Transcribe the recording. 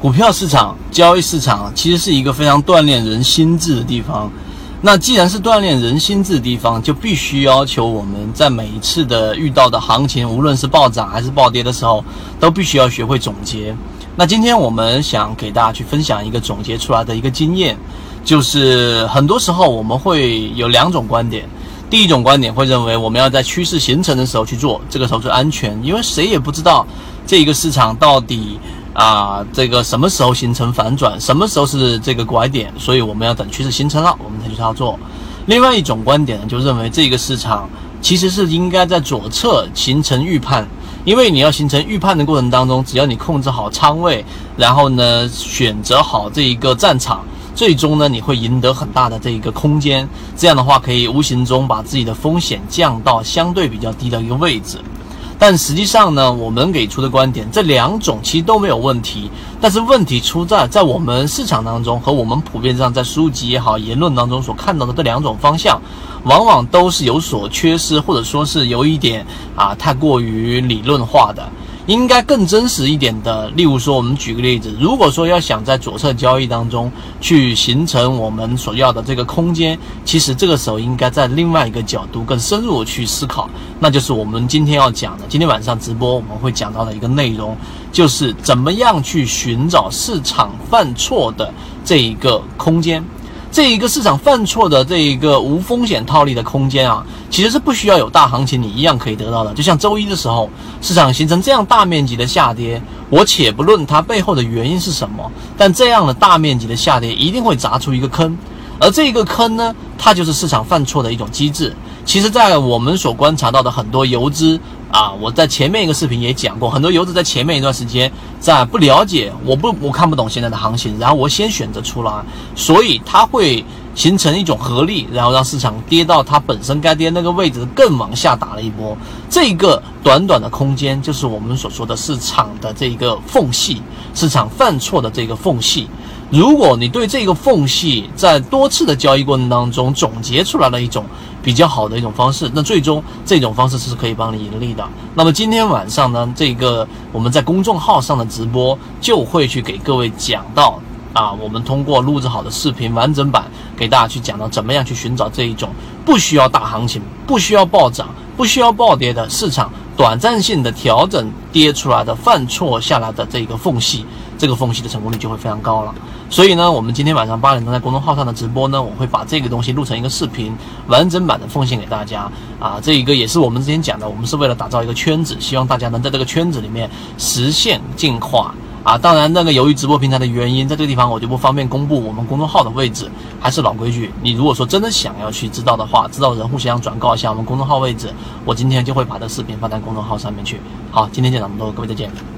股票市场、交易市场其实是一个非常锻炼人心智的地方。那既然是锻炼人心智的地方，就必须要求我们在每一次的遇到的行情，无论是暴涨还是暴跌的时候，都必须要学会总结。那今天我们想给大家去分享一个总结出来的一个经验，就是很多时候我们会有两种观点。第一种观点会认为，我们要在趋势形成的时候去做，这个时候最安全，因为谁也不知道这一个市场到底。啊，这个什么时候形成反转？什么时候是这个拐点？所以我们要等趋势形成了，我们才去操作。另外一种观点呢，就认为这个市场其实是应该在左侧形成预判，因为你要形成预判的过程当中，只要你控制好仓位，然后呢选择好这一个战场，最终呢你会赢得很大的这一个空间。这样的话，可以无形中把自己的风险降到相对比较低的一个位置。但实际上呢，我们给出的观点，这两种其实都没有问题。但是问题出在，在我们市场当中和我们普遍上在书籍也好、言论当中所看到的这两种方向，往往都是有所缺失，或者说是有一点啊太过于理论化的。应该更真实一点的，例如说，我们举个例子，如果说要想在左侧交易当中去形成我们所要的这个空间，其实这个时候应该在另外一个角度更深入去思考，那就是我们今天要讲的，今天晚上直播我们会讲到的一个内容，就是怎么样去寻找市场犯错的这一个空间。这一个市场犯错的这一个无风险套利的空间啊，其实是不需要有大行情，你一样可以得到的。就像周一的时候，市场形成这样大面积的下跌，我且不论它背后的原因是什么，但这样的大面积的下跌一定会砸出一个坑，而这个坑呢，它就是市场犯错的一种机制。其实，在我们所观察到的很多游资。啊，我在前面一个视频也讲过，很多游资在前面一段时间在不了解，我不我看不懂现在的行情，然后我先选择出来，所以它会形成一种合力，然后让市场跌到它本身该跌那个位置，更往下打了一波。这个短短的空间，就是我们所说的市场的这个缝隙，市场犯错的这个缝隙。如果你对这个缝隙在多次的交易过程当中总结出来了一种。比较好的一种方式，那最终这种方式是可以帮你盈利的。那么今天晚上呢，这个我们在公众号上的直播就会去给各位讲到啊，我们通过录制好的视频完整版给大家去讲到怎么样去寻找这一种不需要大行情、不需要暴涨、不需要暴跌的市场短暂性的调整跌出来的犯错下来的这个缝隙，这个缝隙的成功率就会非常高了。所以呢，我们今天晚上八点钟在公众号上的直播呢，我会把这个东西录成一个视频，完整版的奉献给大家啊。这一个也是我们之前讲的，我们是为了打造一个圈子，希望大家能在这个圈子里面实现进化啊。当然，那个由于直播平台的原因，在这个地方我就不方便公布我们公众号的位置。还是老规矩，你如果说真的想要去知道的话，知道人互相转告一下我们公众号位置，我今天就会把这视频放在公众号上面去。好，今天就讲这么多，各位再见。